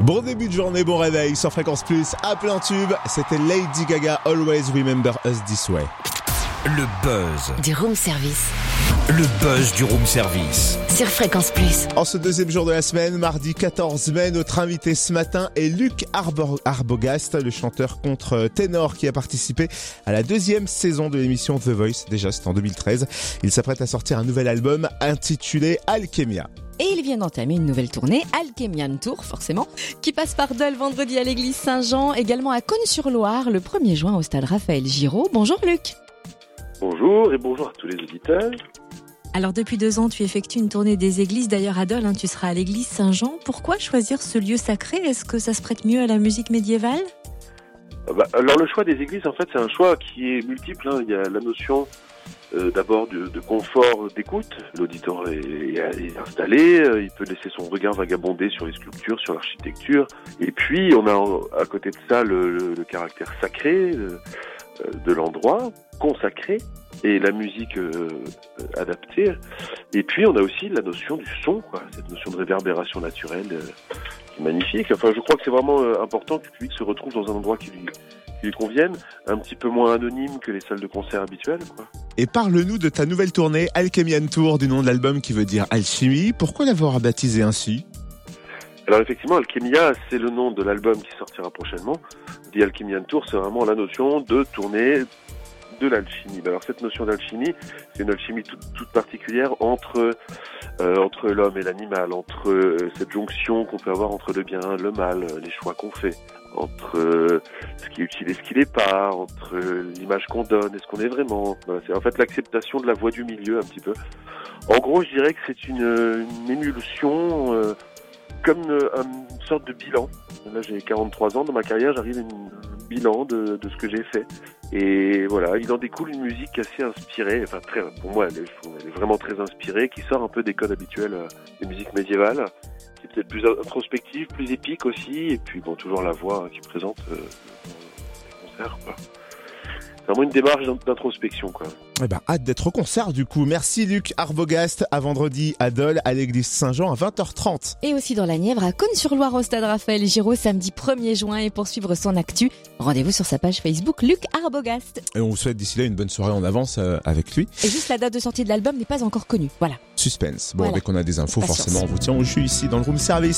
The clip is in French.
Bon début de journée, bon réveil sur Fréquence Plus à plein tube. C'était Lady Gaga Always Remember Us This Way. Le buzz. Du room service. Le buzz du room service. Sur Fréquence Plus. En ce deuxième jour de la semaine, mardi 14 mai, notre invité ce matin est Luc Arbogast, le chanteur contre ténor qui a participé à la deuxième saison de l'émission The Voice. Déjà, c'était en 2013. Il s'apprête à sortir un nouvel album intitulé Alchemia. Et il vient d'entamer une nouvelle tournée, Alchemian Tour forcément, qui passe par Dole vendredi à l'église Saint-Jean, également à Cône-sur-Loire le 1er juin au stade Raphaël Giraud. Bonjour Luc. Bonjour et bonjour à tous les auditeurs. Alors depuis deux ans, tu effectues une tournée des églises. D'ailleurs, à Dole, hein, tu seras à l'église Saint-Jean. Pourquoi choisir ce lieu sacré? Est-ce que ça se prête mieux à la musique médiévale? Bah, alors le choix des églises, en fait, c'est un choix qui est multiple. hein. Il y a la notion euh, d'abord de, de confort d'écoute. L'auditeur est, est installé, euh, il peut laisser son regard vagabonder sur les sculptures, sur l'architecture. Et puis on a à côté de ça le, le- le caractère sacré de l'endroit, consacré, et la musique euh, euh, adaptée. Et puis on a aussi la notion du son, cette notion de réverbération naturelle euh, qui est magnifique. Enfin, je crois que c'est vraiment euh, important que le public se retrouve dans un endroit qui lui, qui lui convienne, un petit peu moins anonyme que les salles de concert habituelles. Quoi. Et parle-nous de ta nouvelle tournée Alchemian Tour, du nom de l'album qui veut dire alchimie. Pourquoi l'avoir baptisé ainsi? Alors effectivement, Alchemia, c'est le nom de l'album qui sortira prochainement. The Alchemian Tour, c'est vraiment la notion de tourner de l'alchimie. Alors cette notion d'alchimie, c'est une alchimie toute, particulière entre euh, entre l'homme et l'animal, entre euh, cette jonction qu'on peut avoir entre le bien, le mal, euh, les choix qu'on fait, entre euh, ce qui est utile et ce qui l'est pas, entre l'image qu'on donne et ce qu'on est vraiment. Voilà, c'est en fait l'acceptation de la voie du milieu un petit peu. En gros, je dirais que c'est une, une émulsion comme une, une sorte de bilan. Là, j'ai 43 ans dans ma carrière, j'arrive à un bilan de, de ce que j'ai fait. Et voilà, il en découle une musique assez inspirée, enfin très, pour moi, elle est, vraiment très inspirée, qui sort un peu des codes habituels euh, des musiques médiévales, qui est peut-être plus introspective, plus épique aussi, et puis bon, toujours la voix hein, qui présente euh, les concerts. quoi. C'est vraiment une démarche d'in- d'introspection, quoi. Eh ben, hâte d'être au concert du coup. Merci Luc Arbogast, à vendredi à Dole, à l'église Saint-Jean à 20h30. Et aussi dans la Nièvre, à Cône-sur-Loire au stade Raphaël Giraud, samedi 1er juin. Et pour suivre son actu, rendez-vous sur sa page Facebook Luc Arbogast. Et on vous souhaite d'ici là une bonne soirée en avance euh, avec lui. Et juste la date de sortie de l'album n'est pas encore connue. Voilà. Suspense. Bon, Voilà. dès qu'on a des infos, Patience. forcément, on vous tient au jus ici dans le room service.